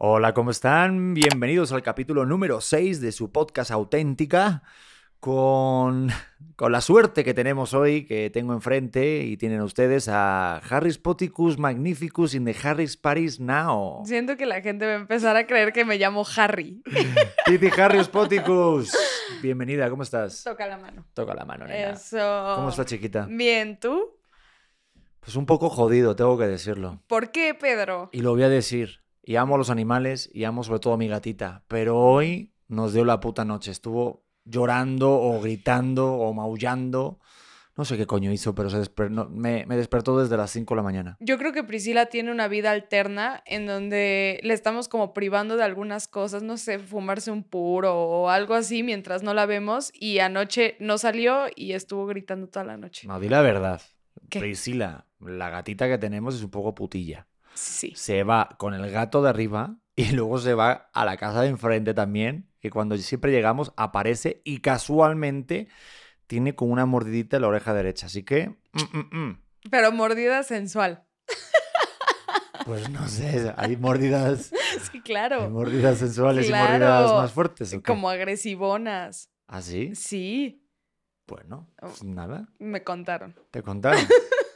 Hola, ¿cómo están? Bienvenidos al capítulo número 6 de su podcast Auténtica. Con, con la suerte que tenemos hoy, que tengo enfrente y tienen ustedes a Harry Spoticus Magnificus in the Harry's Paris Now. Siento que la gente va a empezar a creer que me llamo Harry. Titi Harry Spoticus. Bienvenida, ¿cómo estás? Toca la mano. Toca la mano, nena. Eso. ¿Cómo está, chiquita? Bien, ¿tú? Pues un poco jodido, tengo que decirlo. ¿Por qué, Pedro? Y lo voy a decir. Y amo a los animales y amo sobre todo a mi gatita. Pero hoy nos dio la puta noche. Estuvo llorando o gritando o maullando. No sé qué coño hizo, pero se desper- no, me, me despertó desde las 5 de la mañana. Yo creo que Priscila tiene una vida alterna en donde le estamos como privando de algunas cosas, no sé, fumarse un puro o algo así mientras no la vemos y anoche no salió y estuvo gritando toda la noche. No, di la verdad. ¿Qué? Priscila, la gatita que tenemos es un poco putilla. Sí. Se va con el gato de arriba y luego se va a la casa de enfrente también, que cuando siempre llegamos aparece y casualmente tiene como una mordidita en la oreja derecha. Así que... mm, mm, mm. Pero mordida sensual. Pues no sé, hay mordidas, Sí, hay claro. mordidas sensuales y mordidas más fuertes. ¿o qué? Como agresivonas. ¿Ah, sí? Sí, Bueno, Oh. pues nada, me contaron. te contaron.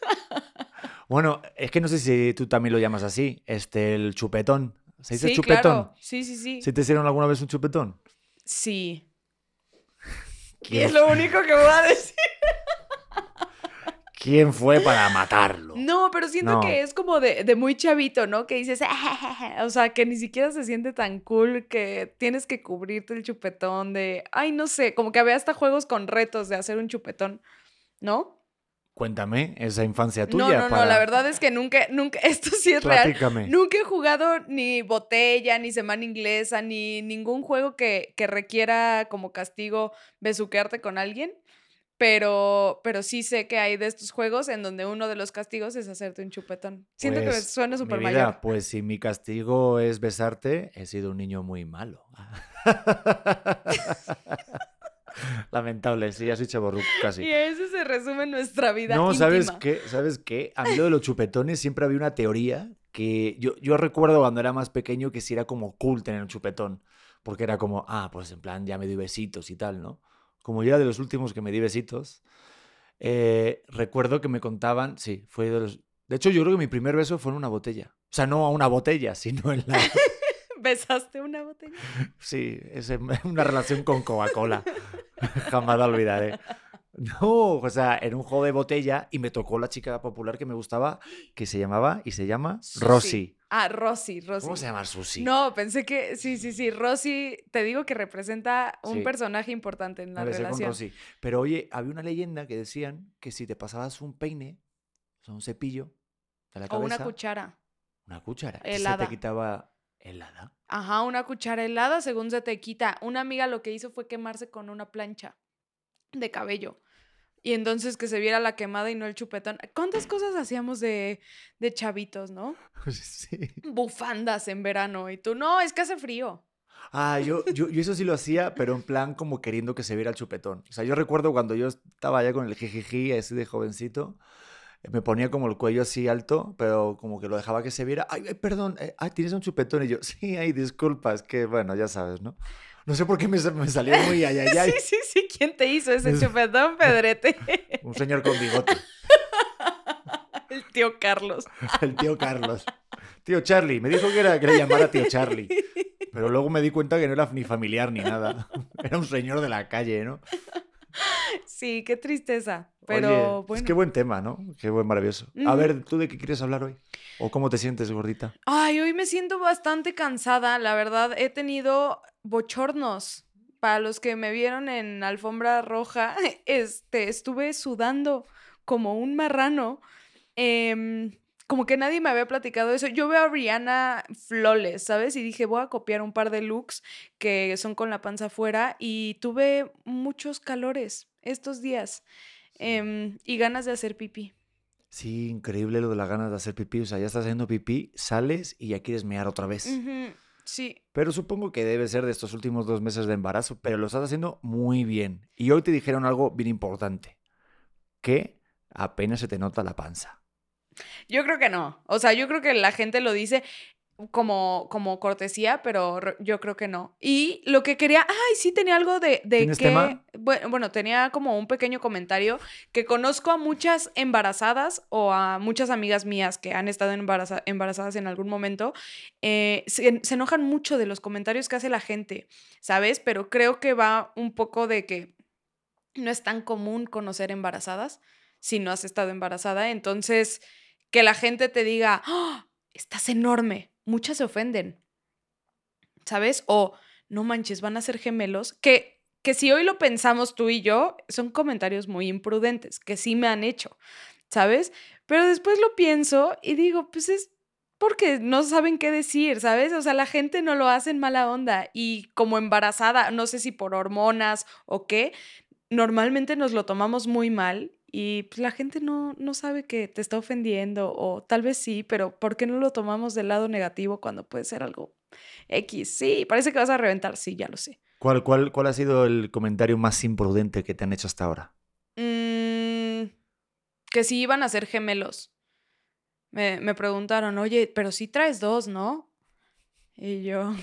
bueno, es que no sé si tú también lo llamas así, este, el chupetón. ¿Se dice sí, chupetón? claro. Sí, sí, sí. ¿Sí te hicieron alguna vez un chupetón? Sí. Y ¿Quién, es lo único que voy a decir. quién fue para matarlo? No, pero siento No. que es como de, de muy chavito, ¿no? Que dices, o sea, que ni siquiera se siente tan cool que tienes que cubrirte el chupetón de, ay, no sé, como que había hasta juegos con retos de hacer un chupetón, ¿no? Cuéntame esa infancia No, tuya. no, no, para- la verdad es que nunca, nunca, esto sí es real. Platícame. Nunca he jugado ni botella, ni semana inglesa, ni ningún juego que, que requiera como castigo besuquearte con alguien. Pero, pero sí sé que hay de estos juegos en donde uno de los castigos es hacerte un chupetón. Siento que Pues, suena mi súper mayor. Pues si mi castigo es besarte, he sido un niño muy malo. Lamentable, sí, soy chaborruco casi. Y a eso se resume nuestra vida. No, ¿sabes qué? ¿Sabes qué? A mí lo de los chupetones siempre había una teoría que yo, yo recuerdo cuando era más pequeño que sí era como cool tener un chupetón. Porque era como, ah, pues en plan ya me di besitos y tal, ¿no? Como yo era de los últimos que me di besitos, eh, recuerdo que me contaban, sí, fue de los... De hecho, yo creo que mi primer beso fue en una botella. O sea, no a una botella, sino en la... ¿Besaste una botella? Sí, es una relación con Coca-Cola. Jamás la olvidaré. No, o sea, en un juego de botella y me tocó la chica popular que me gustaba, que se llamaba y se llama Susi. Rosy. Ah, Rosy, Rosy. ¿Cómo se llama Susi? No, pensé que sí, sí, sí. Rosy, te digo que representa un Sí. personaje importante en la con relación. Rosy. Pero oye, había una leyenda que decían que si te pasabas un peine, o sea, un cepillo de la O cabeza, una cuchara. una cuchara, se helada. te quitaba helada. Ajá, una cuchara helada según se te quita. Una amiga lo que hizo fue quemarse con una plancha de cabello. Y entonces que se viera la quemada y no el chupetón. ¿Cuántas cosas hacíamos de, de chavitos, no? Sí. Bufandas en verano. Y tú, no, es que hace frío. Ah, yo, yo, yo eso sí lo hacía, pero en plan como queriendo que se viera el chupetón. O sea, yo recuerdo cuando yo estaba allá con el jijiji, así de jovencito, me ponía como el cuello así alto, pero como que lo dejaba que se viera. Ay, ay, perdón, eh, ay, tienes un chupetón. Y yo, sí, ay, disculpa, es que, bueno, ya sabes, ¿no? No sé por qué me, me salió muy ay, ay, ay. Sí, sí, sí. ¿Quién te hizo ese Es- chupetón, Pedrete? Un señor con bigote, el tío Carlos. el tío Carlos. Tío Charlie, me dijo que era que le llamara tío Charlie. Pero luego me di cuenta que no era ni familiar ni nada. Era un señor de la calle, ¿no? Sí, qué tristeza. Pero Oye, bueno. es que buen tema, ¿no? Qué buen maravilloso. A ver, ¿tú de qué quieres hablar hoy? ¿O cómo te sientes, gordita? Ay, hoy me siento bastante cansada, la verdad. He tenido bochornos. Para los que me vieron en alfombra roja, este, estuve sudando como un marrano. Em, como que nadie me había platicado eso. Yo veo a Rihanna flawless, ¿sabes? Y dije, voy a copiar un par de looks que son con la panza afuera. Y tuve muchos calores estos días. em, y ganas de hacer pipí. Sí, increíble lo de las ganas de hacer pipí. O sea, ya estás haciendo pipí, sales y ya quieres mear otra vez. Sí, Pero supongo que debe ser de estos últimos dos meses de embarazo, pero lo estás haciendo muy bien. Y hoy te dijeron algo bien importante, que apenas se te nota la panza. Yo creo que no. O sea, yo creo que la gente lo dice. como, como cortesía, pero yo creo que no. Y lo que quería, ay, sí tenía algo de, de ¿Tienes que, tema? Bueno, bueno, tenía como un pequeño comentario que conozco a muchas embarazadas o a muchas amigas mías que han estado embaraza- embarazadas en algún momento, eh, se, se enojan mucho de los comentarios que hace la gente, ¿sabes? Pero creo que va un poco de que no es tan común conocer embarazadas si no has estado embarazada. Entonces, que la gente te diga, "¡Ah! estás enorme. Muchas se ofenden, ¿sabes? O, no manches, van a ser gemelos. Que, que si hoy lo pensamos tú y yo, son comentarios muy imprudentes, que sí me han hecho, ¿sabes? Pero después lo pienso y digo, pues es porque no saben qué decir, ¿sabes? O sea, la gente no lo hace en mala onda y como embarazada, no sé si por hormonas o qué, normalmente nos lo tomamos muy mal y pues, la gente no, no sabe que te está ofendiendo o tal vez sí, pero ¿por qué no lo tomamos del lado negativo cuando puede ser algo X? Sí, parece que vas a reventar, sí, ya lo sé. ¿Cuál, cuál, ¿Cuál ha sido el comentario más imprudente que te han hecho hasta ahora? Mm, que si iban a ser gemelos. Me, me preguntaron, oye, pero sí traes dos, ¿no? Y yo,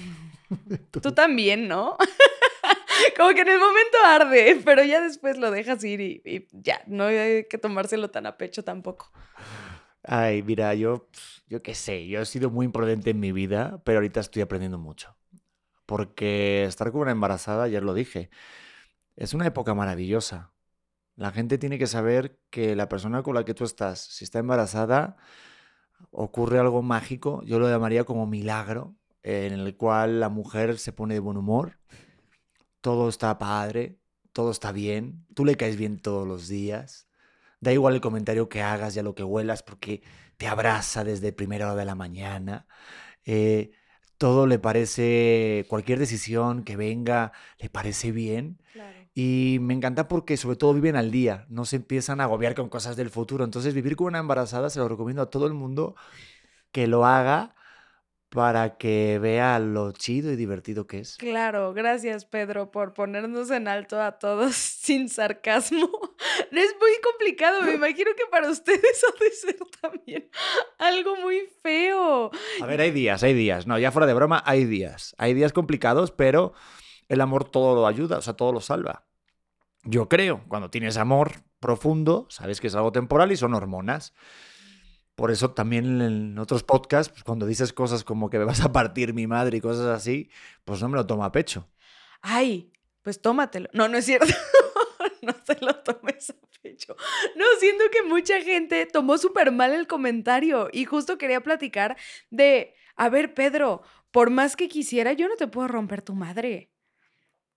tú también, ¿no? Como que en el momento arde, pero ya después lo dejas ir y, ya, no hay que tomárselo tan a pecho tampoco. Ay, mira, yo, yo qué sé, yo he sido muy imprudente en mi vida, pero ahorita estoy aprendiendo mucho. Porque estar con una embarazada, ya lo dije, es una época maravillosa. La gente tiene que saber que la persona con la que tú estás, si está embarazada, ocurre algo mágico, yo lo llamaría como milagro, en el cual la mujer se pone de buen humor, todo está padre, todo está bien, tú le caes bien todos los días, da igual el comentario que hagas y a lo que huelas porque te abraza desde primera hora de la mañana, eh, todo le parece, cualquier decisión que venga, le parece bien. Claro. Y me encanta porque sobre todo viven al día, no se empiezan a agobiar con cosas del futuro. Entonces vivir con una embarazada se lo recomiendo a todo el mundo que lo haga para que vea lo chido y divertido que es. Claro, gracias Pedro por ponernos en alto a todos sin sarcasmo. Es muy complicado, me imagino que para ustedes ha de ser también algo muy feo. A ver, hay días, hay días. No, ya fuera de broma, hay días. Hay días complicados, pero el amor todo lo ayuda, o sea, todo lo salva. Yo creo, cuando tienes amor profundo, sabes que es algo temporal y son hormonas. Por eso también en otros podcasts, pues, cuando dices cosas como que me vas a partir mi madre y cosas así, pues no me lo tomo a pecho. Ay, pues tómatelo. No, no es cierto. no te lo tomes a pecho. No, siento que mucha gente tomó súper mal el comentario y justo quería platicar de, a ver, Pedro, por más que quisiera, yo no te puedo romper tu madre.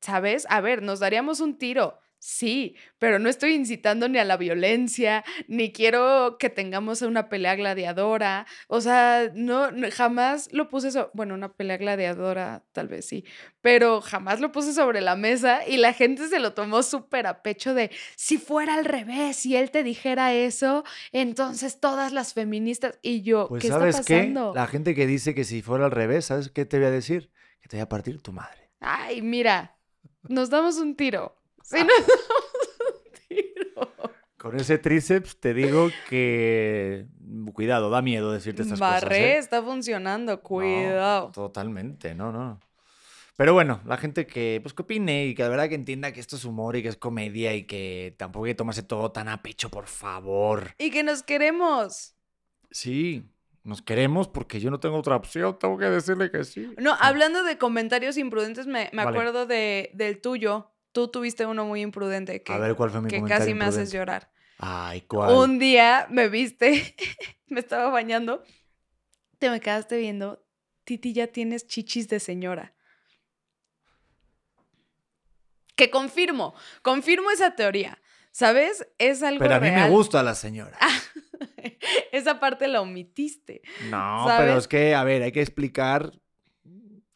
¿Sabes? A ver, nos daríamos un tiro. Sí, pero no estoy incitando ni a la violencia, ni quiero que tengamos una pelea gladiadora. O sea, no, no- jamás lo puse so- bueno, una pelea gladiadora tal vez sí, pero jamás lo puse sobre la mesa y la gente se lo tomó súper a pecho de si fuera al revés, si él te dijera eso, entonces todas las feministas y yo, Pues ¿qué sabes está qué? pasando? La gente que dice que si fuera al revés, ¿sabes qué te voy a decir? Que te voy a partir tu madre. Ay, mira, nos damos un tiro. Sí, nos damos un tiro. Con ese tríceps te digo que... Cuidado, da miedo decirte estas cosas. Barré ¿eh? está funcionando, No, cuidado. totalmente, no, no. Pero bueno, la gente que, pues, que opine y que de verdad que entienda que esto es humor y que es comedia y que tampoco hay que tomarse todo tan a pecho, por favor. Y que nos queremos. Sí, nos queremos porque yo no tengo otra opción, tengo que decirle que sí. No, hablando de comentarios imprudentes, me, me Vale. acuerdo de, del tuyo. Tú tuviste uno muy imprudente que, A ver cuál fue mi que casi me haces llorar. Ay, ¿cuál? Un día me viste, me estaba bañando, te me quedaste viendo, Titi, ya tienes chichis de señora. Que confirmo, confirmo esa teoría. ¿Sabes? Es algo Pero a mí me gusta la señora. Esa parte la omitiste. No, ¿sabes? pero es que, a ver, hay que explicar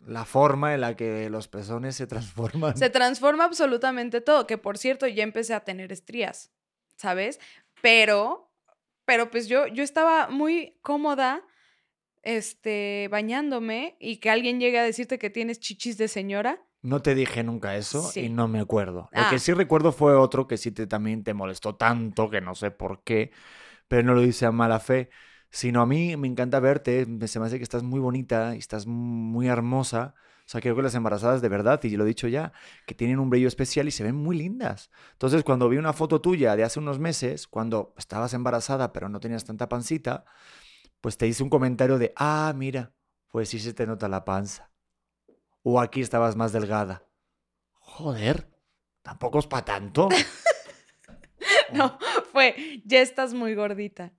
la forma en la que los pezones se transforman. Se transforma absolutamente todo, que por cierto ya empecé a tener estrías, ¿sabes? Pero, pero pues yo, yo estaba muy cómoda, este, bañándome y que alguien llegue a decirte que tienes chichis de señora. No te dije nunca eso Sí. y no me acuerdo. Lo Ah. que sí recuerdo fue otro que sí te, también te molestó tanto, que no sé por qué, pero no lo hice a mala fe. Sino a mí me encanta verte, se me hace que estás muy bonita y estás muy hermosa. O sea, creo que las embarazadas de verdad, y lo he dicho ya, que tienen un brillo especial y se ven muy lindas. Entonces, cuando vi una foto tuya de hace unos meses, cuando estabas embarazada pero no tenías tanta pancita, pues te hice un comentario de, ah, mira, pues sí se te nota la panza. O aquí estabas más delgada. Joder, tampoco es para tanto. No, fue, ya estás muy gordita.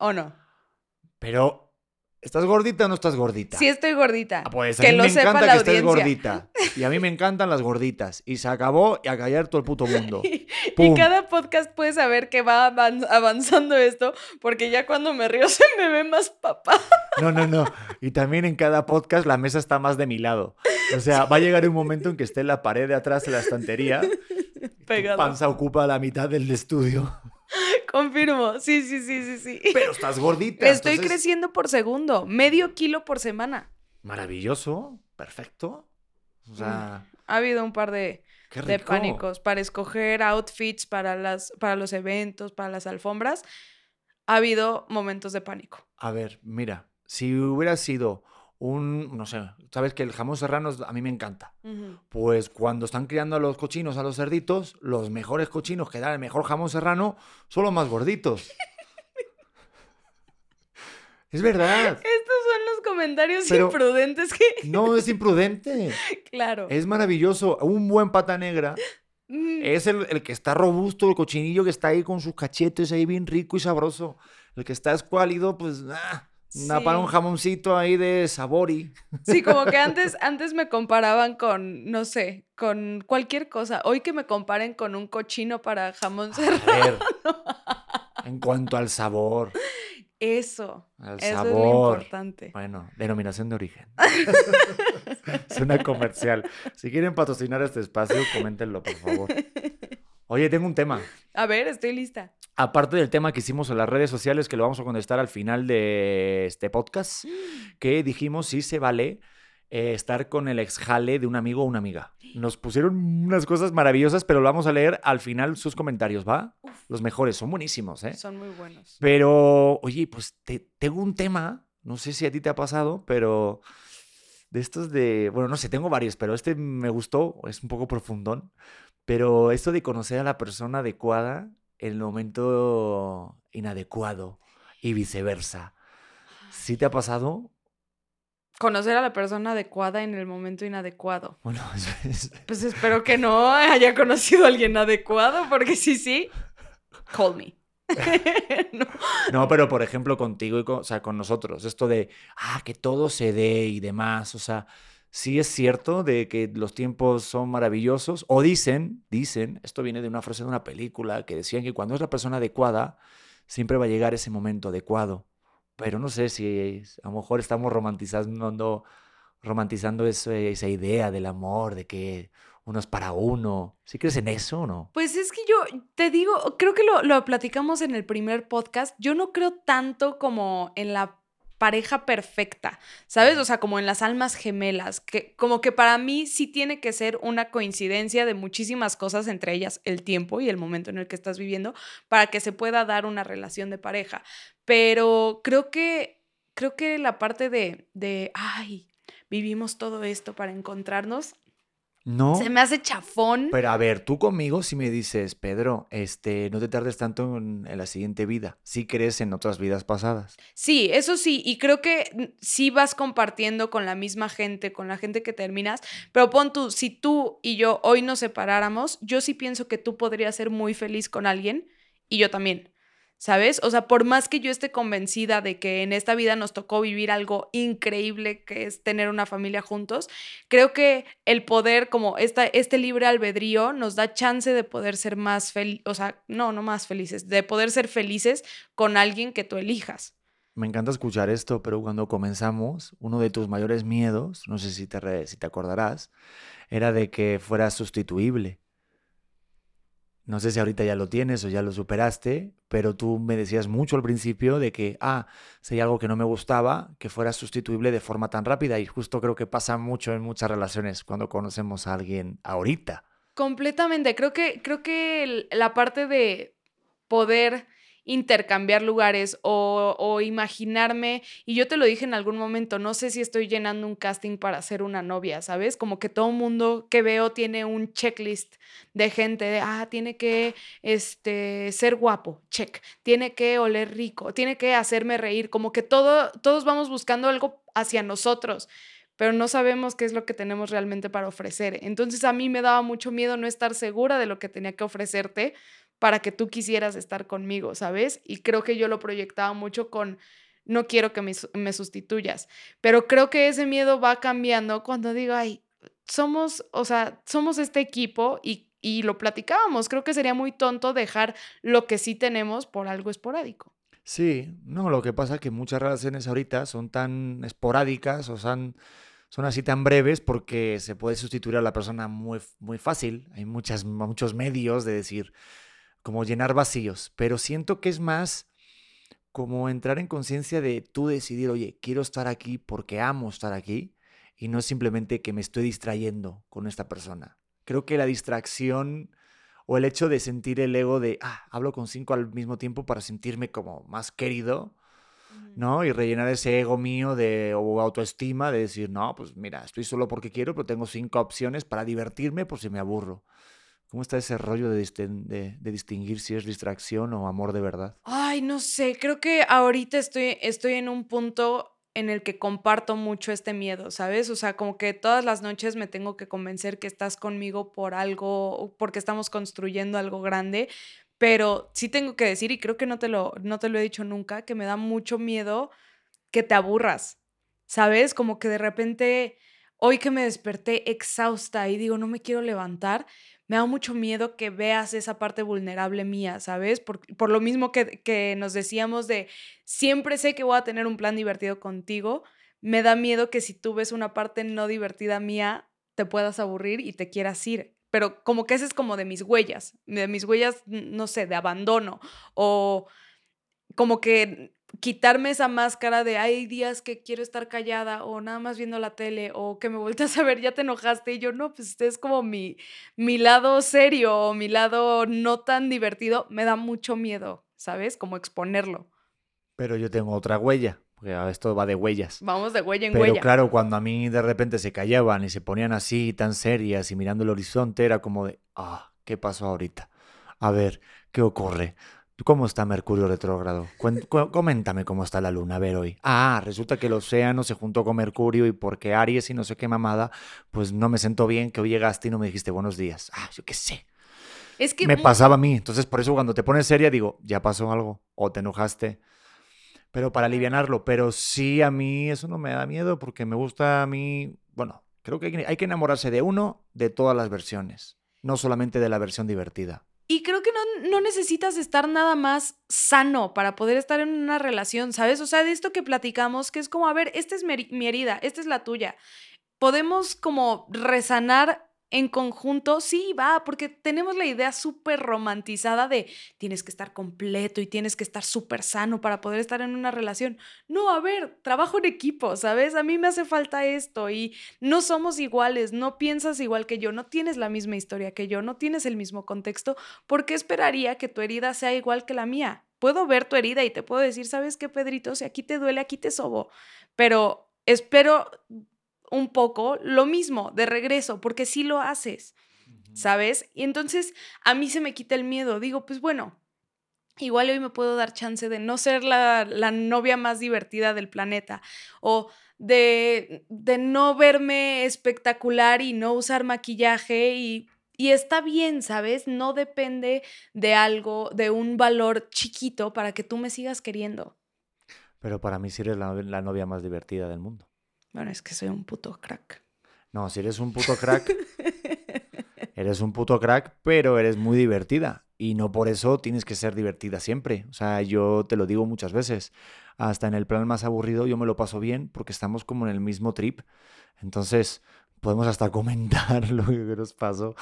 ¿O no? Pero, ¿estás gordita o no estás gordita? Sí estoy gordita. Ah, Pues a que mí lo me sepa encanta la que estés audiencia. gordita. Y a mí me encantan las gorditas. Y se acabó y a callar todo el puto mundo. Y cada podcast puedes saber que va avan- avanzando esto, porque ya cuando me río se me ve más papá. No, no, no. Y también en cada podcast la mesa está más de mi lado. O sea, va a llegar un momento en que esté en la pared de atrás de la estantería. Tu Pegado. panza ocupa la mitad del estudio. Confirmo. Sí, sí, sí, sí, sí. Pero estás gordita. Estoy entonces- creciendo por segundo, medio kilo por semana. Maravilloso. Perfecto. O sea, Ha habido un par de, Mm. de pánicos para escoger outfits para, las, para los eventos, para las alfombras. Ha habido momentos de pánico. A ver, mira, si hubiera sido un, no sé, sabes que el jamón serrano a mí me encanta. Pues cuando están criando a los cochinos, a los cerditos, los mejores cochinos que dan el mejor jamón serrano son los más gorditos. es verdad. Estos son los comentarios Pero- imprudentes que... No es imprudente. Claro. Es maravilloso. Un buen pata negra es el, el que está robusto, el cochinillo que está ahí con sus cachetes ahí bien rico y sabroso. El que está escuálido, pues, ah, una para un jamoncito ahí de sabor y... Sí, como que antes, antes me comparaban con, no sé, con cualquier cosa. Hoy que me comparen con un cochino para jamón serrano. A ver, en cuanto al sabor, Eso. al Eso es lo sabor. importante. Bueno, denominación de origen. es una comercial. Si quieren patrocinar este espacio, coméntenlo, por favor. Oye, tengo un tema. A ver, estoy lista. Aparte del tema que hicimos en las redes sociales, que lo vamos a contestar al final de este podcast, que dijimos si se vale eh, estar con el ex jale de un amigo o una amiga. Nos pusieron unas cosas maravillosas, pero lo vamos a leer al final sus comentarios, ¿va? Uf. Los mejores, son buenísimos, ¿eh? Son muy buenos. Pero, oye, pues te, tengo un tema, no sé si a ti te ha pasado, pero de estos de, bueno, no sé, tengo varios, pero este me gustó, es un poco profundón, pero esto de conocer a la persona adecuada en el momento inadecuado y viceversa. ¿Sí te ha pasado? Conocer a la persona adecuada en el momento inadecuado. Bueno, es- es- Pues espero que no haya conocido a alguien adecuado, porque sí, sí. Call me. No. No, pero por ejemplo contigo y con, o sea, con nosotros, esto de, ah, que todo se dé y demás, o sea, sí es cierto de que los tiempos son maravillosos, o dicen, dicen, esto viene de una frase de una película, que decían que cuando es la persona adecuada, siempre va a llegar ese momento adecuado, pero no sé si a lo mejor estamos romantizando, romantizando eso- esa idea del amor, de que uno es para uno. ¿Sí crees en eso o no? Pues es que yo te digo, creo que lo, lo platicamos en el primer podcast. Yo no creo tanto como en la pareja perfecta, ¿sabes? O sea, como en las almas gemelas, que como que para mí sí tiene que ser una coincidencia de muchísimas cosas, entre ellas el tiempo y el momento en el que estás viviendo, para que se pueda dar una relación de pareja. Pero creo que, creo que la parte de, de, ay, vivimos todo esto para encontrarnos, No. se me hace chafón. Pero a ver, tú conmigo si me dices, Pedro, este, no te tardes tanto en, en la siguiente vida. Sí crees en otras vidas pasadas. Sí, eso sí, y creo que mm, sí vas compartiendo con la misma gente, con la gente que terminas, pero pon tú, si tú y yo hoy nos separáramos, yo sí pienso que tú podrías ser muy feliz con alguien y yo también, ¿sabes? O sea, por más que yo esté convencida de que en esta vida nos tocó vivir algo increíble que es tener una familia juntos, creo que el poder, como esta, este libre albedrío, nos da chance de poder ser más felices, o sea, no, no más felices, de poder ser felices con alguien que tú elijas. Me encanta escuchar esto, pero cuando comenzamos, uno de tus mayores miedos, no sé si te, si te acordarás, era de que fuera sustituible. No sé si ahorita ya lo tienes o ya lo superaste, pero tú me decías mucho al principio de que, ah, si hay algo que no me gustaba, que fuera sustituible de forma tan rápida. Y justo creo que pasa mucho en muchas relaciones cuando conocemos a alguien ahorita. Completamente. Creo que, creo que la parte de poder intercambiar lugares o, o, imaginarme, y yo te lo dije en algún momento, no sé si estoy llenando un casting para ser una novia, ¿sabes? Como que todo mundo que veo tiene un checklist de gente de, ah, tiene que este, ser guapo, check, tiene que oler rico, tiene que hacerme reír, como que todo, todos vamos buscando algo hacia nosotros pero no sabemos qué es lo que tenemos realmente para ofrecer. Entonces a mí me daba mucho miedo no estar segura de lo que tenía que ofrecerte para que tú quisieras estar conmigo, ¿sabes? Y creo que yo lo proyectaba mucho con, no quiero que me, sustituyas, pero creo que ese miedo va cambiando cuando digo, ay, somos, o sea, somos este equipo y, y lo platicábamos, creo que sería muy tonto dejar lo que sí tenemos por algo esporádico. Sí, no, lo que pasa es que muchas relaciones ahorita son tan esporádicas o son son así tan breves porque se puede sustituir a la persona muy, muy fácil. Hay muchas, muchos medios de decir, como llenar vacíos, pero siento que es más como entrar en conciencia de tú decidir, oye, quiero estar aquí porque amo estar aquí y no simplemente que me estoy distrayendo con esta persona. Creo que la distracción o el hecho de sentir el ego de, ah, hablo con cinco al mismo tiempo para sentirme como más querido, ¿no? Y rellenar ese ego mío de, o autoestima de decir, no, pues mira, estoy solo porque quiero, pero tengo cinco opciones para divertirme por si me aburro. ¿Cómo está ese rollo de, de, distinguir si es distracción o amor de verdad? Ay, no sé, creo que ahorita estoy, estoy en un punto en el que comparto mucho este miedo, ¿sabes? O sea, como que todas las noches me tengo que convencer que estás conmigo por algo, porque estamos construyendo algo grande, pero sí tengo que decir, y creo que no te lo, no te lo he dicho nunca, que me da mucho miedo que te aburras, ¿sabes? Como que de repente, hoy que me desperté exhausta y digo, no me quiero levantar, me da mucho miedo que veas esa parte vulnerable mía, ¿sabes? Por, por lo mismo que, que nos decíamos de, siempre sé que voy a tener un plan divertido contigo, me da miedo que si tú ves una parte no divertida mía, te puedas aburrir y te quieras ir pero como que ese es como de mis huellas, de mis huellas, no sé, de abandono o como que quitarme esa máscara de hay días que quiero estar callada o nada más viendo la tele o que me vueltas a ver, ya te enojaste y yo no, pues este es como mi, mi lado serio o mi lado no tan divertido, me da mucho miedo, ¿sabes? Como exponerlo. Pero yo tengo otra huella. Porque esto va de huellas. Vamos de huella en Pero huella. Pero claro, cuando a mí de repente se callaban y se ponían así, tan serias y mirando el horizonte, era como de, ah, ¿qué pasó ahorita? A ver, ¿qué ocurre? ¿Cómo está Mercurio retrógrado? Coméntame cómo está la luna, a ver hoy. Ah, resulta que el océano se juntó con Mercurio y porque Aries y no sé qué mamada, pues no me sentó bien que hoy llegaste y no me dijiste buenos días. Ah, yo qué sé. Es que me pasaba a mí. Entonces, por eso cuando te pones seria, digo, ya pasó algo. O te enojaste pero para alivianarlo. Pero sí, a mí eso no me da miedo porque me gusta a mí, bueno, creo que hay que enamorarse de uno, de todas las versiones, no solamente de la versión divertida. Y creo que no, no, necesitas estar nada más sano para poder estar en una relación, ¿sabes? O sea, de esto que platicamos, que es como, a ver, esta es mi herida, esta es la tuya. Podemos como resanar en conjunto, sí, va, porque tenemos la idea súper romantizada de tienes que estar completo y tienes que estar súper sano para poder estar en una relación. No, a ver, trabajo en equipo, ¿sabes? A mí me hace falta esto y no somos iguales, no piensas igual que yo, no tienes la misma historia que yo, no tienes el mismo contexto. ¿Por qué esperaría que tu herida sea igual que la mía? Puedo ver tu herida y te puedo decir, ¿sabes qué, Pedrito? Si aquí te duele, aquí te sobo. Pero espero un poco lo mismo de regreso, porque sí lo haces, ¿sabes? Y entonces a mí se me quita el miedo. Digo, pues bueno, igual hoy me puedo dar chance de no ser la, novia más divertida del planeta o de, de, no verme espectacular y no usar maquillaje y, y está bien, ¿sabes? No depende de algo, de un valor chiquito para que tú me sigas queriendo. Pero para mí sí eres la novia más divertida del mundo. Bueno, es que soy un puto crack. No, si eres un puto crack, eres un puto crack, pero eres muy divertida. Y no por eso tienes que ser divertida siempre. O sea, yo te lo digo muchas veces. Hasta en el plan más aburrido yo me lo paso bien porque estamos como en el mismo trip. Entonces, podemos hasta comentar lo que nos pasó.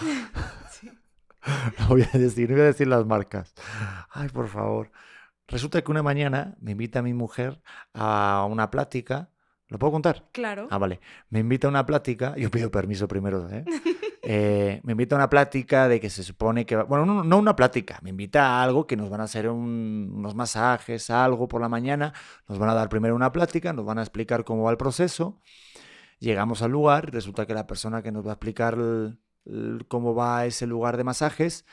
No voy a decir, no voy a decir las marcas. Ay, por favor. Resulta que una mañana me invita mi mujer a una plática ¿Lo puedo contar? Claro. Ah, vale. Me invita a una plática, yo pido permiso primero, ¿eh? Eh, me invita a una plática de que se supone que... va- Bueno, no, no una plática, me invita a algo que nos van a hacer un- unos masajes, algo por la mañana. Nos van a dar primero una plática, nos van a explicar cómo va el proceso. Llegamos al lugar resulta que la persona que nos va a explicar el- el- cómo va ese lugar de masajes,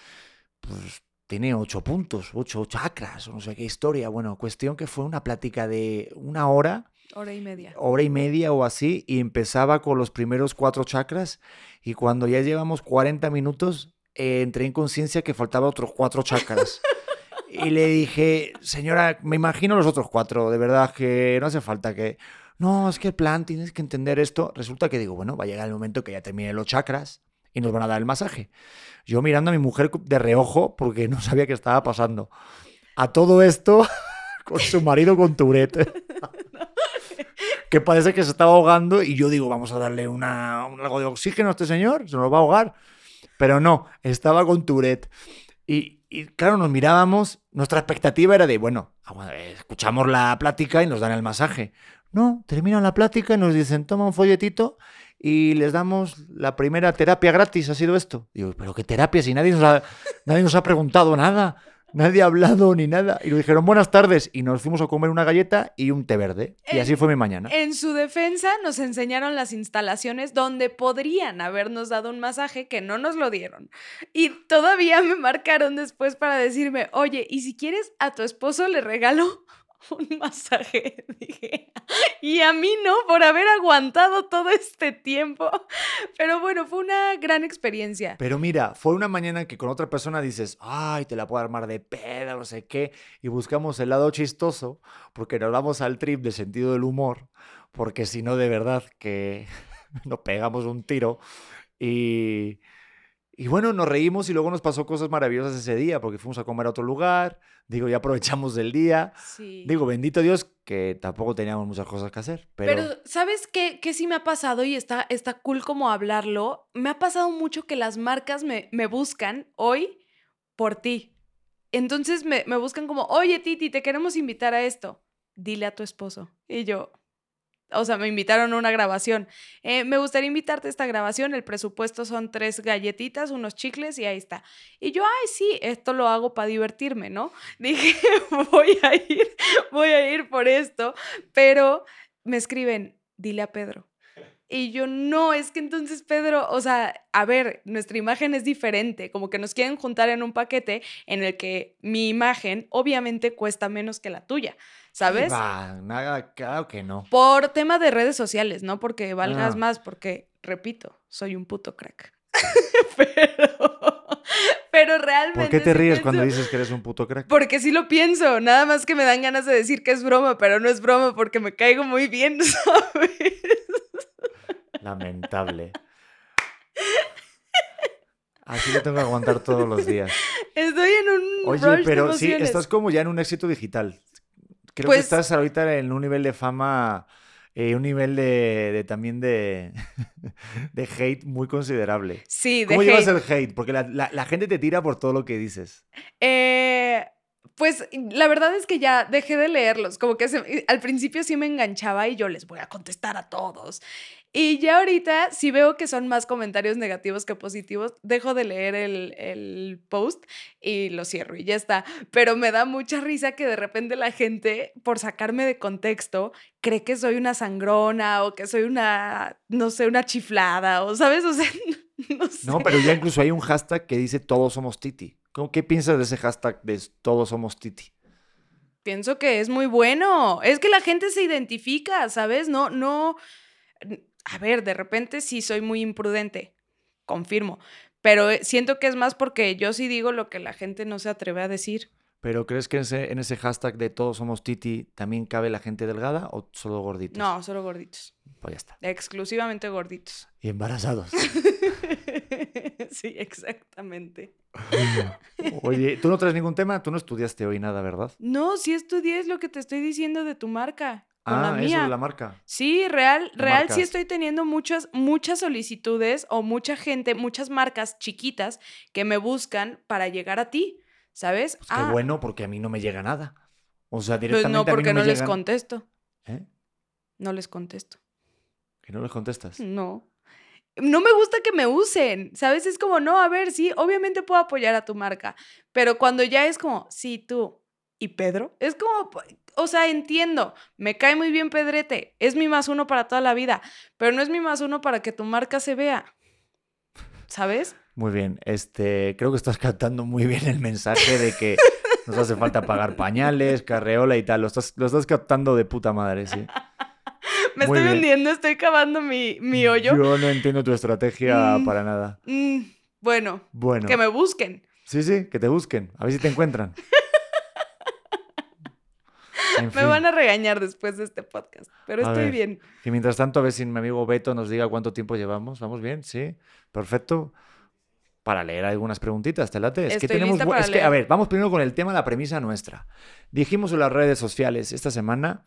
pues tiene ocho puntos, ocho chakras, o no sé qué historia. Bueno, cuestión que fue una plática de una hora Hora y media. hora y media o así y empezaba con los primeros cuatro chakras y cuando ya llevamos 40 minutos eh, entré en conciencia que faltaba otros cuatro chakras. Y le dije, señora, me imagino los otros cuatro, de verdad que no hace falta que... No, es que el plan, tienes que entender esto. Resulta que digo, bueno, va a llegar el momento que ya termine los chakras y nos van a dar el masaje. Yo mirando a mi mujer de reojo porque no sabía qué estaba pasando. A todo esto, con su marido con Tourette que parece que se estaba ahogando y yo digo, vamos a darle una, un algo de oxígeno a este señor, se nos va a ahogar. Pero no, estaba con Tourette. Y, claro, nos mirábamos, nuestra expectativa era de, bueno, eh, escuchamos la plática y nos dan el masaje. No, terminan la plática y nos dicen, toma un folletito y les damos la primera terapia gratis, ha sido esto. Digo, pero qué terapia si nadie nadie nos ha preguntado nada. Nadie ha hablado ni nada. Y nos dijeron buenas tardes. Y nos fuimos a comer una galleta y un té verde. Y así fue mi mañana. En su defensa nos enseñaron las instalaciones donde podrían habernos dado un masaje que no nos lo dieron. Y todavía me marcaron después para decirme, oye, ¿y si quieres a tu esposo le regalo un masaje? Dije, y a mí no, por haber aguantado todo este tiempo. Pero bueno, fue una gran experiencia. Pero mira, fue una mañana que con otra persona dices, ay, te la puedo armar de peda, no sé qué, y buscamos el lado chistoso, porque nos damos al trip de sentido del humor, porque si no, de verdad que nos pegamos un tiro. Y, y bueno, nos reímos y luego nos pasó cosas maravillosas ese día, porque fuimos a comer a otro lugar, digo, ya aprovechamos del día. Sí. Digo, bendito Dios que tampoco teníamos muchas cosas que hacer, pero... Pero, ¿sabes qué, qué sí me ha pasado y está, está cool como hablarlo? Me ha pasado mucho que las marcas me, me buscan hoy por ti. Entonces me, me buscan como, oye Titi, te queremos invitar a esto. Dile a tu esposo. Y yo, o sea, me invitaron a una grabación. Eh, me gustaría invitarte a esta grabación. El presupuesto son tres galletitas, unos chicles y ahí está. Y yo, ay, sí, esto lo hago para divertirme, ¿no? Dije, voy a ir, voy a ir por esto. Pero me escriben, dile a Pedro. Y yo, no, es que entonces Pedro, o sea, a ver, nuestra imagen es diferente, como que nos quieren juntar en un paquete en el que mi imagen obviamente cuesta menos que la tuya, ¿sabes? Nada, claro que no. Por tema de redes sociales, no porque valgas Ah. más, porque, repito, soy un puto crack. pero, pero realmente... ¿Por qué te sí ríes cuando dices que eres un puto crack? Porque sí lo pienso, nada más que me dan ganas de decir que es broma, pero no es broma porque me caigo muy bien, ¿sabes? Lamentable. Así lo tengo que aguantar todos los días. Estoy en un Oye, rush de pero sí, estás como ya en un éxito digital. Creo Pues- que estás ahorita en un nivel de fama, eh, un nivel de, de también de, de hate muy considerable. Sí, de ¿Cómo llevas el hate? Porque la, la- la gente te tira por todo lo que dices. Eh, pues la verdad es que ya dejé de leerlos, como que se- al principio sí me enganchaba y yo les voy a contestar a todos. Y ya ahorita si veo que son más comentarios negativos que positivos, dejo de leer el, el post y lo cierro y ya está. Pero me da mucha risa que de repente la gente, por sacarme de contexto, cree que soy una sangrona o que soy una, no sé, una chiflada o, ¿sabes? O sea, no sé. No, pero ya incluso hay un hashtag que dice todos somos Titi. ¿Cómo, ¿Qué piensas de ese hashtag de todos somos Titi? Pienso que es muy bueno. Es que la gente se identifica, ¿sabes? No, no. A ver, de repente sí soy muy imprudente, confirmo. Pero eh, siento que es más porque yo sí digo lo que la gente no se atreve a decir. ¿Pero crees que en ese, en ese hashtag de todos somos Titi también cabe la gente delgada o solo gorditos? No, solo gorditos. Pues ya está. Exclusivamente gorditos. Y embarazados. sí, exactamente. Oye, tú no traes ningún tema, tú no estudiaste hoy nada, ¿verdad? No, sí estudié es lo que te estoy diciendo de tu marca. Con la ah, mía. eso de la marca. Sí, real, ¿Qué real marcas? sí estoy teniendo muchas, muchas solicitudes o mucha gente, muchas marcas chiquitas que me buscan para llegar a ti, ¿sabes? Pues qué bueno, porque a mí no me llega nada. O sea, pues directamente no, a mí porque no, no, les llegan- contesto. ¿Eh? No les contesto. Que no les contestas. No. no me gusta que me usen, ¿sabes? Es como, no, a ver, sí, obviamente puedo apoyar a tu marca, pero cuando ya es como, sí, tú y Pedro, es como, o sea, entiendo, me cae muy bien Pedrete, es mi más uno para toda la vida, pero no es mi más uno para que tu marca se vea, ¿sabes? Muy bien, este, creo que estás captando muy bien el mensaje de que nos hace falta pagar pañales, carreola y tal, lo estás, lo estás captando de puta madre, sí. Me Muy estoy bien. hundiendo, estoy cavando mi, mi hoyo. Yo no entiendo tu estrategia Mm. para nada. Mm, bueno, Bueno. que me busquen. Sí, sí, que te busquen. A ver si te encuentran. En Me van a regañar después de este podcast, pero A estoy ver. bien. Y mientras tanto, a ver si mi amigo Beto nos diga cuánto tiempo llevamos. ¿Vamos bien? Sí. Perfecto. Para leer algunas preguntitas, ¿te late? Es que tenemos. lista bu- para Es que, a ver, vamos primero con el tema, la premisa nuestra. Dijimos en las redes sociales esta semana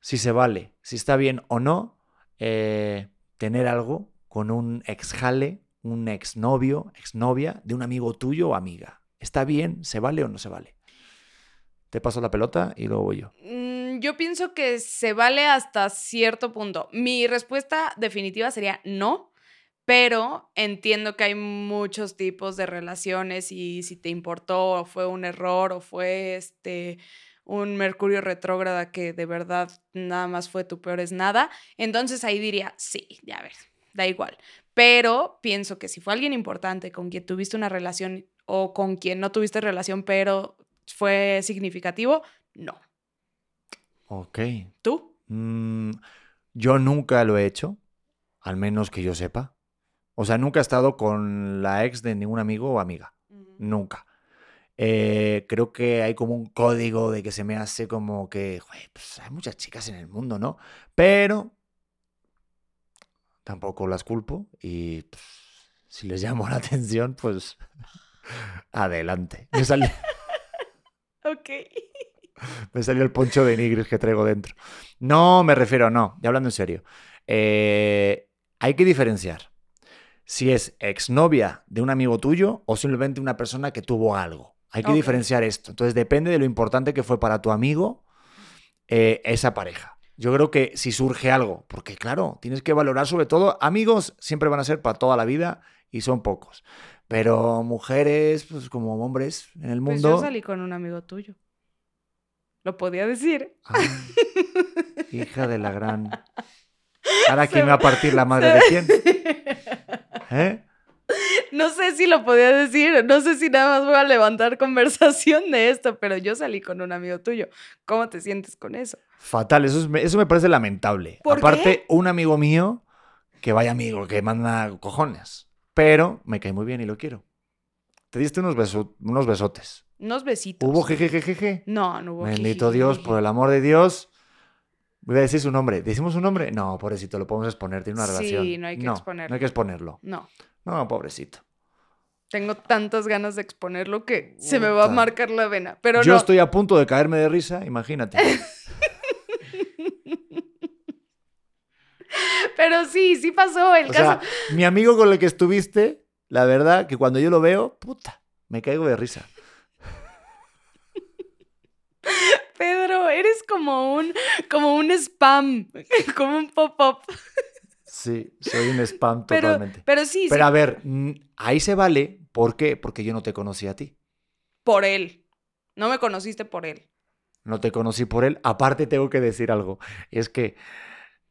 si se vale, si está bien o no eh, tener algo con un exjale, un exnovio, exnovia de un amigo tuyo o amiga. ¿Está bien? ¿Se vale o no se vale? Te paso la pelota y luego voy yo. Mm, Yo pienso que se vale hasta cierto punto. Mi respuesta definitiva sería no, pero entiendo que hay muchos tipos de relaciones y si te importó o fue un error o fue este un Mercurio retrógrada que de verdad nada más fue tu peor es nada, entonces ahí diría, sí, ya ver, da igual. Pero pienso que si fue alguien importante con quien tuviste una relación o con quien no tuviste relación, pero fue significativo, no. Ok. ¿Tú? Mm, yo nunca lo he hecho, al menos que yo sepa. O sea, nunca he estado con la ex de ningún amigo o amiga. Nunca. Eh, creo que hay como un código de que se me hace como que, "Güey, pues hay muchas chicas en el mundo, ¿no? Pero tampoco las culpo y pues, si les llamo la atención, pues adelante. Me salió, Ok. me salió el poncho de nigris que traigo dentro. No, me refiero, no, ya hablando en serio. Eh, hay que diferenciar si es exnovia de un amigo tuyo o simplemente una persona que tuvo algo. Hay que diferenciar esto. Entonces depende de lo importante que fue para tu amigo eh, esa pareja. Yo creo que si surge algo, porque claro, tienes que valorar sobre todo, amigos siempre van a ser para toda la vida y son pocos. Pero mujeres, pues como hombres en el Pues mundo... yo salí con un amigo tuyo. Lo podía decir. Ay, hija de la gran... Ahora quién me va a partir la madre de quién. ¿Eh? No sé si lo podía decir, no sé si nada más voy a levantar conversación de esto, pero yo salí con un amigo tuyo. ¿Cómo te sientes con eso? Fatal, eso, es- eso me parece lamentable. ¿Por Aparte, qué? un amigo mío, que vaya amigo, que manda cojones. Pero me cae muy bien y lo quiero. Te diste unos, beso- unos besotes. Unos besitos. ¿Hubo jejejejeje? No, no hubo. Bendito Dios, por el amor de Dios. Voy a decir su nombre. ¿Decimos su nombre? No, pobrecito, lo podemos exponer, tiene una Sí, relación. no hay que No exponerlo. hay que exponerlo. No. No, pobrecito. Tengo tantas ganas de exponerlo que se me va a marcar la vena. Pero Yo no. estoy a punto de caerme de risa, imagínate. Pero sí, sí pasó el O caso. sea, mi amigo con el que estuviste, la verdad que cuando yo lo veo, puta, me caigo de risa. Pedro, eres como un, como un spam, como un pop-up. Sí, soy un spam Pero, totalmente. pero sí, sí, Pero a ver, ahí se vale. ¿Por qué? Porque yo no te conocí a ti. por él. No me conociste por él. No te conocí por él. Aparte, tengo que decir algo. Es que,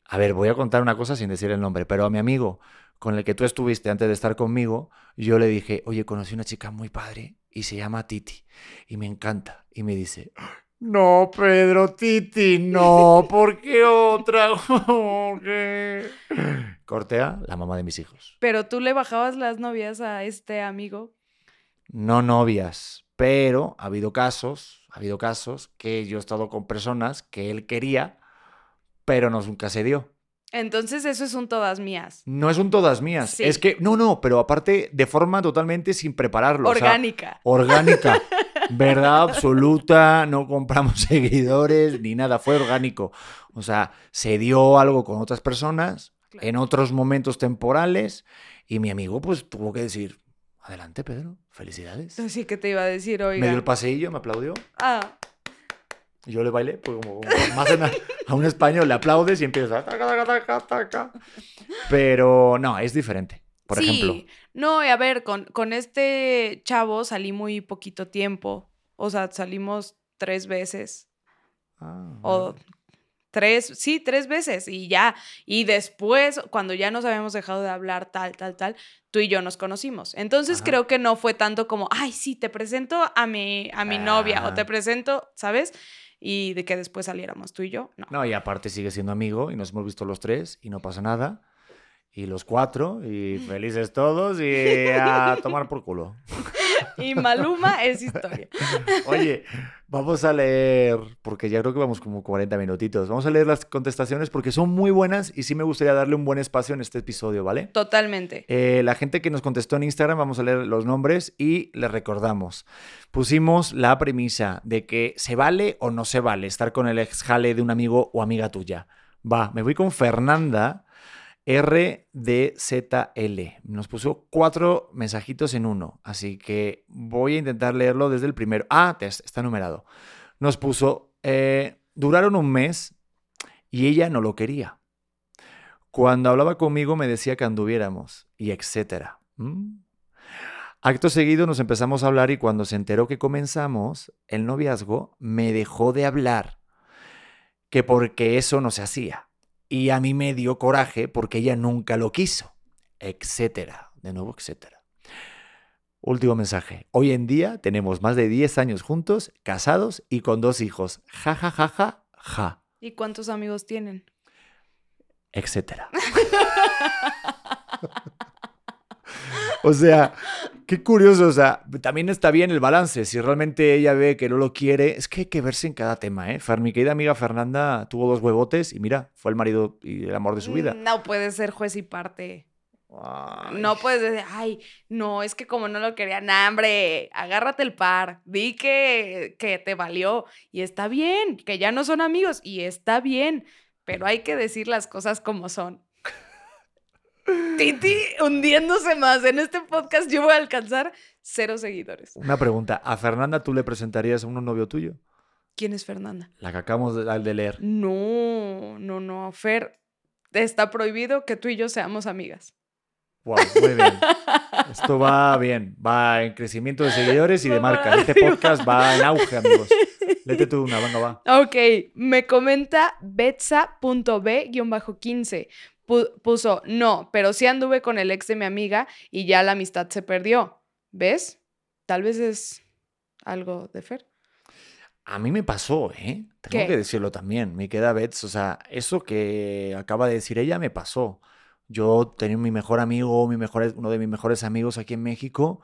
a ver, voy a contar una cosa sin decir el nombre, pero a mi amigo con el que tú estuviste antes de estar conmigo, yo le dije, oye, conocí una chica muy padre y se llama Titi y me encanta. Y me dice, no, Pedro, Titi, no, ¿por qué otra? Cortea, la mamá de mis hijos. Pero tú le bajabas las novias a este amigo. no novias, pero ha habido casos, ha habido casos que yo he estado con personas que él quería, pero no, nunca se dio. Entonces eso es un todas mías. No es un todas mías, Sí. es que, no, no, pero aparte de forma totalmente sin prepararlo. o sea, Orgánica. orgánica, verdad absoluta, no compramos seguidores ni nada, fue orgánico. O sea, se dio algo con otras personas Claro. en otros momentos temporales y mi amigo pues tuvo que decir, adelante Pedro, felicidades. Así que te iba a decir, Me dio el paseillo, me aplaudió. Ah, Y yo le bailé, pues como, más en a, a un español le aplaudes y empiezas. taca, taca, taca, taca. Pero no, es diferente. Por sí, ejemplo. no, a ver, con, con este chavo salí muy poquito tiempo. O sea, salimos tres veces. Ah, O tres, sí, tres veces y ya. Y después, cuando ya nos habíamos dejado de hablar tal, tal, tal, tú y yo nos conocimos. Entonces Ajá. creo que no fue tanto como, ay, sí, te presento a mi, a mi novia o Ah. te presento, ¿sabes? Y de que después saliéramos tú y yo, no. No, y aparte sigue siendo amigo y nos hemos visto los tres y no pasa nada. Y los cuatro, y felices todos y a tomar por culo. Y Maluma es historia. Oye, vamos a leer, porque ya creo que vamos como 40 minutitos. Vamos a leer las contestaciones porque son muy buenas y sí me gustaría darle un buen espacio en este episodio, ¿vale? Totalmente. Eh, la gente que nos contestó en Instagram, vamos a leer los nombres y les recordamos. Pusimos la premisa de que se vale o no se vale estar con el ex jale de un amigo o amiga tuya. Va, me voy con Fernanda RDZL. Nos puso cuatro mensajitos en uno, así que voy a intentar leerlo desde el primero. Ah, está numerado. Nos puso, eh, duraron un mes y ella no lo quería. Cuando hablaba conmigo me decía que anduviéramos y etcétera. ¿Mm? Acto seguido nos empezamos a hablar y cuando se enteró que comenzamos el noviazgo me dejó de hablar que porque eso no se hacía. Y a mí me dio coraje porque ella nunca lo quiso, etcétera. De nuevo, etcétera. Último mensaje. Hoy en día tenemos más de 10 años juntos, casados y con dos hijos. Ja, ja, ja, ja, ja, ¿Y cuántos amigos tienen? etcétera. O sea, qué curioso. O sea, también está bien el balance. Si realmente ella ve que no lo quiere, es que hay que verse en cada tema, ¿eh? Mi querida amiga Fernanda tuvo dos huevotes y mira, fue el marido y el amor de su vida. No puedes ser juez y parte. Ay. No puedes decir, ay, no, es que como no lo quería, nah, hombre, agárrate el par, di que, que te valió y está bien, que ya no son amigos y está bien, pero hay que decir las cosas como son. Titi hundiéndose más. En este podcast yo voy a alcanzar cero seguidores. Una pregunta. ¿A Fernanda tú le presentarías a un novio tuyo? ¿Quién es Fernanda? La que acabamos de, de leer. No, no, no, Fer, está prohibido que tú y yo seamos amigas. Wow, muy bien. Esto va bien. Va en crecimiento de seguidores y de marca. Este podcast va en auge, amigos. Lete tú una, venga, va. Ok, me comenta betsa.b-15. Pu- puso, no, pero sí anduve con el ex de mi amiga y ya la amistad se perdió. ¿Ves? Tal vez es algo de Fer. A mí me pasó, ¿eh? Tengo ¿Qué? que decirlo también. Me queda Bets. O sea, eso que acaba de decir ella me pasó. Yo tenía mi mejor amigo, mi mejor, uno de mis mejores amigos aquí en México,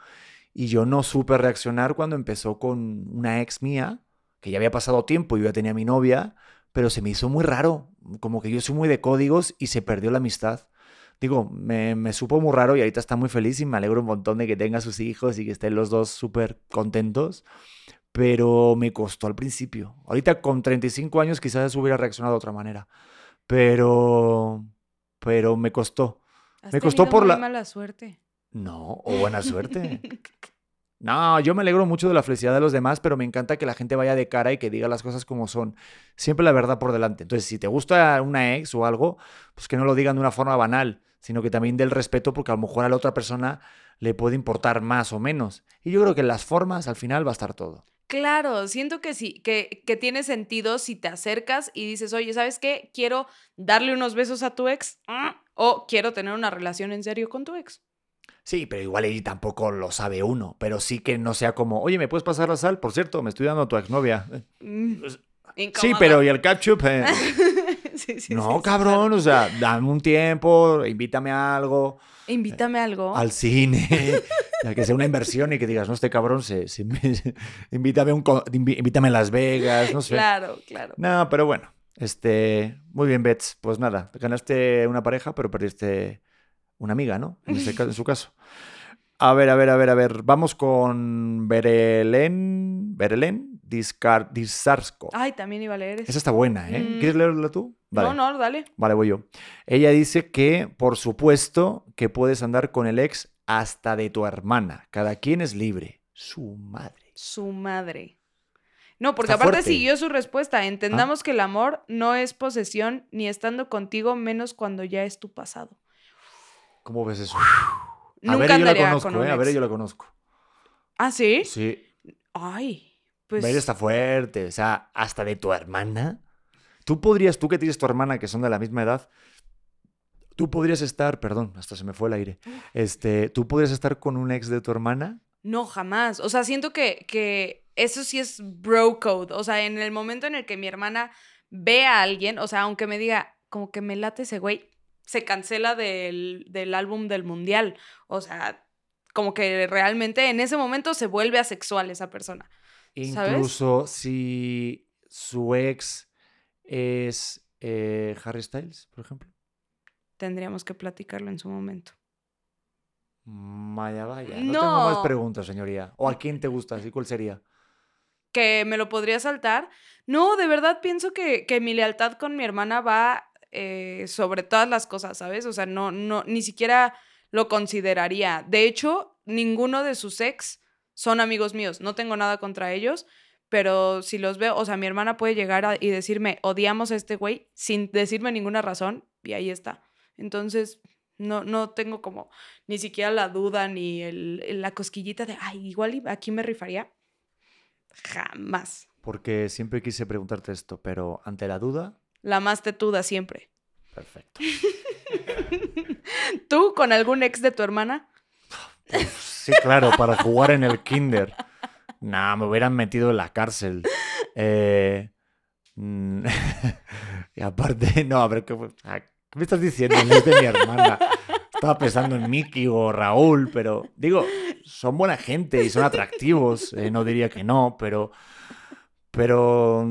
y yo no supe reaccionar cuando empezó con una ex mía, que ya había pasado tiempo y yo ya tenía mi novia, pero se me hizo muy raro. Como que yo soy muy de códigos y se perdió la amistad. Digo, me, me supo muy raro y ahorita está muy feliz y me alegro un montón de que tenga sus hijos y que estén los dos súper contentos pero me costó al principio. Ahorita con 35 años quizás hubiera reaccionado de otra manera, pero pero me costó. Has Me costó por muy la- mala suerte. No, o buena suerte. No, yo me alegro mucho de la felicidad de los demás, pero me encanta que la gente vaya de cara y que diga las cosas como son. Siempre la verdad por delante. Entonces, si te gusta una ex o algo, pues que no lo digan de una forma banal, sino que también del respeto, porque a lo mejor a la otra persona le puede importar más o menos. Y yo creo que en las formas al final va a estar todo. Claro, siento que sí, que, que tiene sentido si te acercas y dices, oye, ¿sabes qué? Quiero darle unos besos a tu ex ah, o quiero tener una relación en serio con tu ex. Sí, pero igual ahí tampoco lo sabe uno, pero sí que no sea como, oye, ¿me puedes pasar la sal? Por cierto, me estoy dando a tu exnovia. Eh, Mm, pues, Sí, pero ¿y el ketchup? Eh, Sí, sí, no, sí, cabrón, o sea, dame un tiempo, invítame a algo. Invítame a algo. al cine, ya que sea una inversión y que digas, no, este cabrón se, se- invítame, a un, invítame a Las Vegas, no sé. Claro, claro. No, pero bueno, este, muy bien, Bets, pues nada, ganaste una pareja, pero perdiste una amiga, ¿no? En, ca- en su caso. A ver, a ver, a ver, a ver, vamos con Berelén, Berelén Discar, Disarsko. Ay, también iba a leer eso. Esa está buena, ¿eh? Mm. ¿Quieres leerla tú? Vale. No, no, dale. Vale, voy yo. Ella dice que, por supuesto, que puedes andar con el ex hasta de tu hermana. Cada quien es libre. Su madre. Su madre. No, porque Está aparte fuerte. siguió su respuesta. Entendamos que el amor no es posesión ni estando contigo, menos cuando ya es tu pasado. ¿Cómo ves eso? A ver, yo la conozco, con un ¿eh? A ver, yo la conozco. ¿Ah, sí? Sí. Ay, pues... Ver está fuerte. O sea, hasta de tu hermana. Tú podrías, tú que tienes tu hermana, que son de la misma edad, tú podrías estar, perdón, hasta se me fue el aire. Este, tú podrías estar con un ex de tu hermana. No, jamás. O sea, siento que, que eso sí es bro code. O sea, en el momento en el que mi hermana ve a alguien, o sea, aunque me diga, como que me late ese güey, se cancela del, del álbum del mundial. O sea, como que realmente en ese momento se vuelve asexual esa persona. ¿Sabes? Incluso si su ex es eh, Harry Styles, por ejemplo. Tendríamos que platicarlo en su momento. Vaya, vaya. No, tengo más preguntas, señoría. ¿O a quién te gusta? ¿Así cuál sería? que me lo podría saltar. No, de verdad pienso que, que mi lealtad con mi hermana va eh, sobre todas las cosas, ¿sabes? O sea, no, no, ni siquiera lo consideraría. De hecho, ninguno de sus ex son amigos míos. No tengo nada contra ellos, pero si los veo, o sea, mi hermana puede llegar a- y decirme, odiamos a este güey, sin decirme ninguna razón, y ahí está. Entonces, no, no tengo como ni siquiera la duda ni el, la cosquillita de, ay, igual aquí me rifaría. Jamás. Porque siempre quise preguntarte esto, pero ante la duda, La más tetuda siempre. perfecto. ¿Tú con algún ex de tu hermana? Sí, claro, para jugar en el kinder. Nah, me hubieran metido en la cárcel. Eh, mm, y aparte, no, a ver, ¿qué? Ah, ¿qué me estás diciendo? No es de mi hermana. Estaba pensando en Miki o Raúl, pero digo, son buena gente y son atractivos. eh, no diría que no, pero. Pero.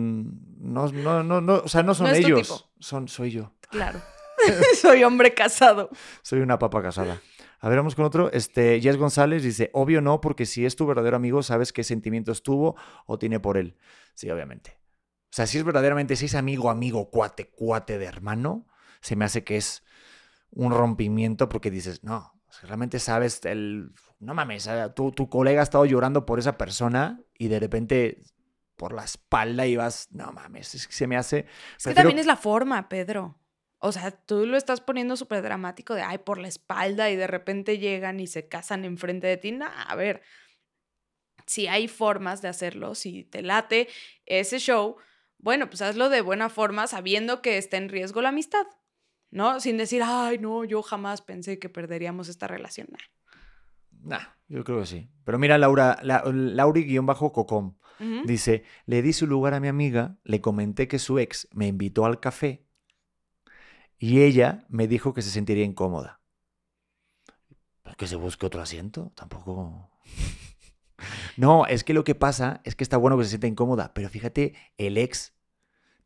No, no, no, no, o sea, no son No ellos. Son, soy yo. Claro. Soy hombre casado. Soy una papa casada. A ver, vamos con otro. Este, Jess González dice, obvio no, porque si es tu verdadero amigo, sabes qué sentimientos tuvo o tiene por él. Sí, obviamente. O sea, si es verdaderamente, si es amigo, amigo, cuate, cuate de hermano, se me hace que es un rompimiento porque dices, no, realmente sabes, el, no mames, tu, tu colega ha estado llorando por esa persona y de repente por la espalda y vas, no mames, es que se me hace... Es que prefiero- también es la forma, Pedro. O sea, tú lo estás poniendo súper dramático de, ay, por la espalda y de repente llegan y se casan enfrente de ti. Nah, a ver, si hay formas de hacerlo, si te late ese show, bueno, pues hazlo de buena forma sabiendo que está en riesgo la amistad, ¿no? Sin decir, ay, no, yo jamás pensé que perderíamos esta relación. Nah. Nah, yo creo que sí. Pero mira, Laura, la, Lauri-Cocom. Dice, le di su lugar a mi amiga, le comenté que su ex me invitó al café y ella me dijo que se sentiría incómoda. Pues que se busque otro asiento, tampoco... No, es que lo que pasa es que está bueno que se sienta incómoda, pero fíjate, el ex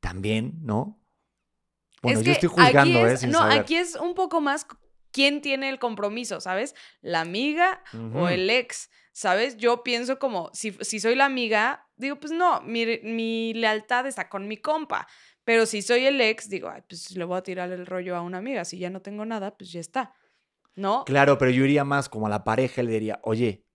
también, ¿no? Bueno, Es yo que estoy juzgando, aquí ¿eh? es- no, saber. aquí es un poco más quién tiene el compromiso, ¿sabes? La amiga Ujú. o el ex, ¿sabes? Yo pienso como, si, si soy la amiga, digo, pues no, mi, mi lealtad está con mi compa. Pero si soy el ex, digo, Ay, pues le voy a tirar el rollo a una amiga. Si ya no tengo nada, pues ya está. ¿No? Claro, pero yo iría más como a la pareja y le diría, oye,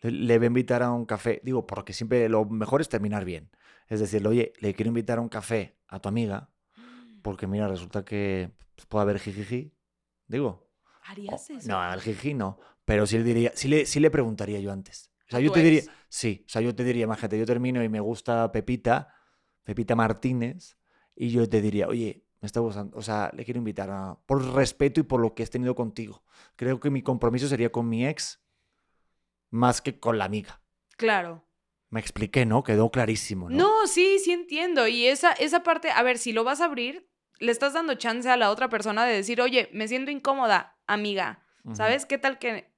le, le voy a invitar a un café. Digo, porque siempre lo mejor es terminar bien. Es decir, oye, le quiero invitar a un café a tu amiga, porque mira, resulta que pues, puede haber jijiji. Digo, ¿Harías eso? no, al jiji no, pero sí le diría, sí le, sí le preguntaría yo antes. O sea, ¿A yo te diría, sí, o sea, yo te diría, imagínate, yo termino y me gusta Pepita, Pepita Martínez, y yo te diría, oye, me está gustando, o sea, le quiero invitar a, por respeto y por lo que has tenido contigo. Creo que mi compromiso sería con mi ex más que con la amiga. Claro. Me expliqué, ¿no? Quedó clarísimo, ¿no? No, sí, sí entiendo. Y esa, esa parte, a ver, si lo vas a abrir, le estás dando chance a la otra persona de decir, oye, me siento incómoda, amiga. ¿Sabes? ¿Qué tal que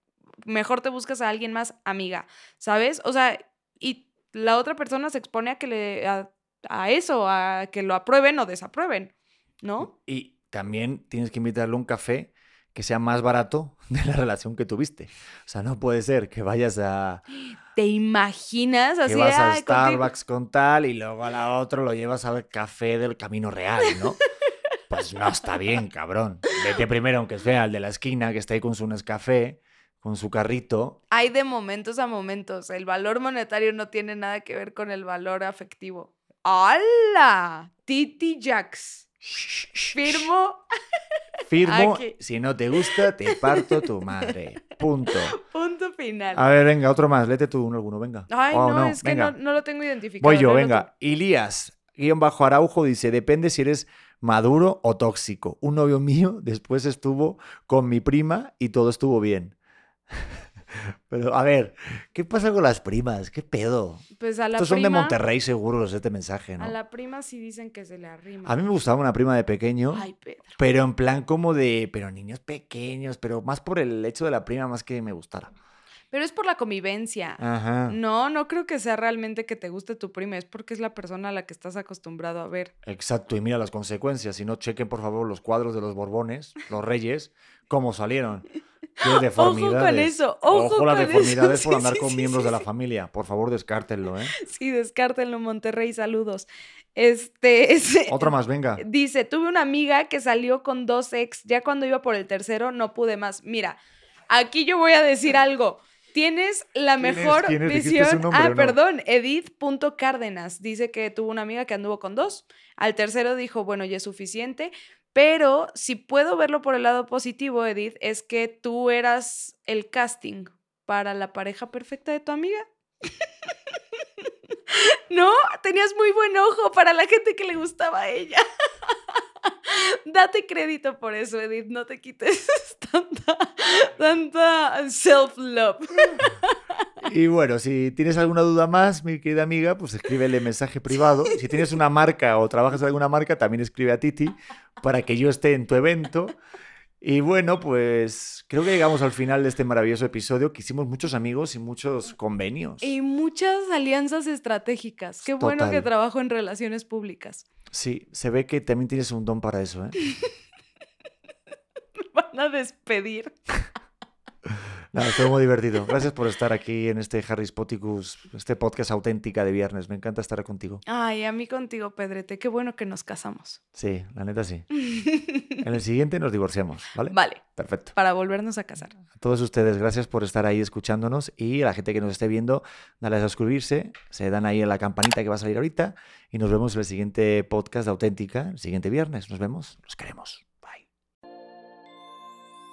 mejor te buscas a alguien más amiga? ¿Sabes? O sea, y la otra persona se expone a que le a, a eso, a que lo aprueben o desaprueben, ¿no? Y también tienes que invitarle a un café que sea más barato de la relación que tuviste. O sea, no puede ser que vayas a, ¿Te imaginas que así? vas a? Starbucks con tal y luego a la otra lo llevas al café del Camino Real, ¿no? Pues no está bien, cabrón. Vete primero, aunque sea al de la esquina, que está ahí con su Nescafé, con su carrito. Hay de momentos a momentos. El valor monetario no tiene nada que ver con el valor afectivo. ¡Hala! Titi Jax. Firmo. Firmo, Aquí. si no te gusta, te parto tu madre. Punto. Punto final. A ver, venga, otro más. Léete tú uno alguno, venga. Ay, Oh, no, es que no, no lo tengo identificado. Voy yo, venga. Elías, guion bajo Araujo, dice, depende si eres maduro o tóxico. Un novio mío después estuvo con mi prima y todo estuvo bien. Pero, a ver, ¿qué pasa con las primas? ¿Qué pedo? Pues a la Estos son de Monterrey seguros este mensaje, ¿no? A la prima sí dicen que se le arrima. A mí me gustaba una prima de pequeño, Ay, Pedro. pero en plan como de, pero niños pequeños, pero más por el hecho de la prima más que me gustara. Pero es por la convivencia. Ajá. No, no creo que sea realmente que te guste tu prima, es porque es la persona a la que estás acostumbrado a ver. Exacto, y mira las consecuencias. Si no, chequen por favor los cuadros de los Borbones, los Reyes, cómo salieron. Qué deformidades. eso, ojo las con eso, deformidades por sí, andar sí, con sí, miembros sí, de la familia. Por favor, descártenlo, ¿eh? Sí, descártenlo, Monterrey, saludos. Este, ese- Otra más, venga. Dice, tuve una amiga que salió con dos ex, ya cuando iba por el tercero no pude más. Mira, aquí yo voy a decir algo. Tienes la ¿Quién es? mejor ¿Quién es? ¿Dijiste su visión. nombre ah, no? perdón, Edith.cárdenas. Dice que tuvo una amiga que anduvo con dos. Al tercero dijo, bueno, ya es suficiente. Pero si puedo verlo por el lado positivo, Edith, es que tú eras el casting para la pareja perfecta de tu amiga. ¿No? Tenías muy buen ojo para la gente que le gustaba a ella. Date crédito por eso, Edith. No te quites tanta, tanta self-love. Y bueno, si tienes alguna duda más, mi querida amiga, pues escríbele mensaje privado. Si tienes una marca o trabajas en alguna marca, también escribe a Titi para que yo esté en tu evento. Y bueno, pues creo que llegamos al final de este maravilloso episodio, que hicimos muchos amigos y muchos convenios. Y muchas alianzas estratégicas. Qué bueno que trabajo en relaciones públicas. Sí, se ve que también tienes un don para eso, ¿eh? Van a despedir. Nada, estuvo muy divertido. Gracias por estar aquí en este Harry Spoticus, este podcast auténtica de viernes. Me encanta estar contigo. Ay, a mí contigo, Pedrete. Qué bueno que nos casamos. Sí, la neta sí. En el siguiente nos divorciamos, ¿vale? Vale, Perfecto. para volvernos a casar. A todos ustedes, gracias por estar ahí escuchándonos y a la gente que nos esté viendo, dale a suscribirse, se dan ahí en la campanita que va a salir ahorita y nos vemos en el siguiente podcast de Auténtica, el siguiente viernes. Nos vemos, los queremos.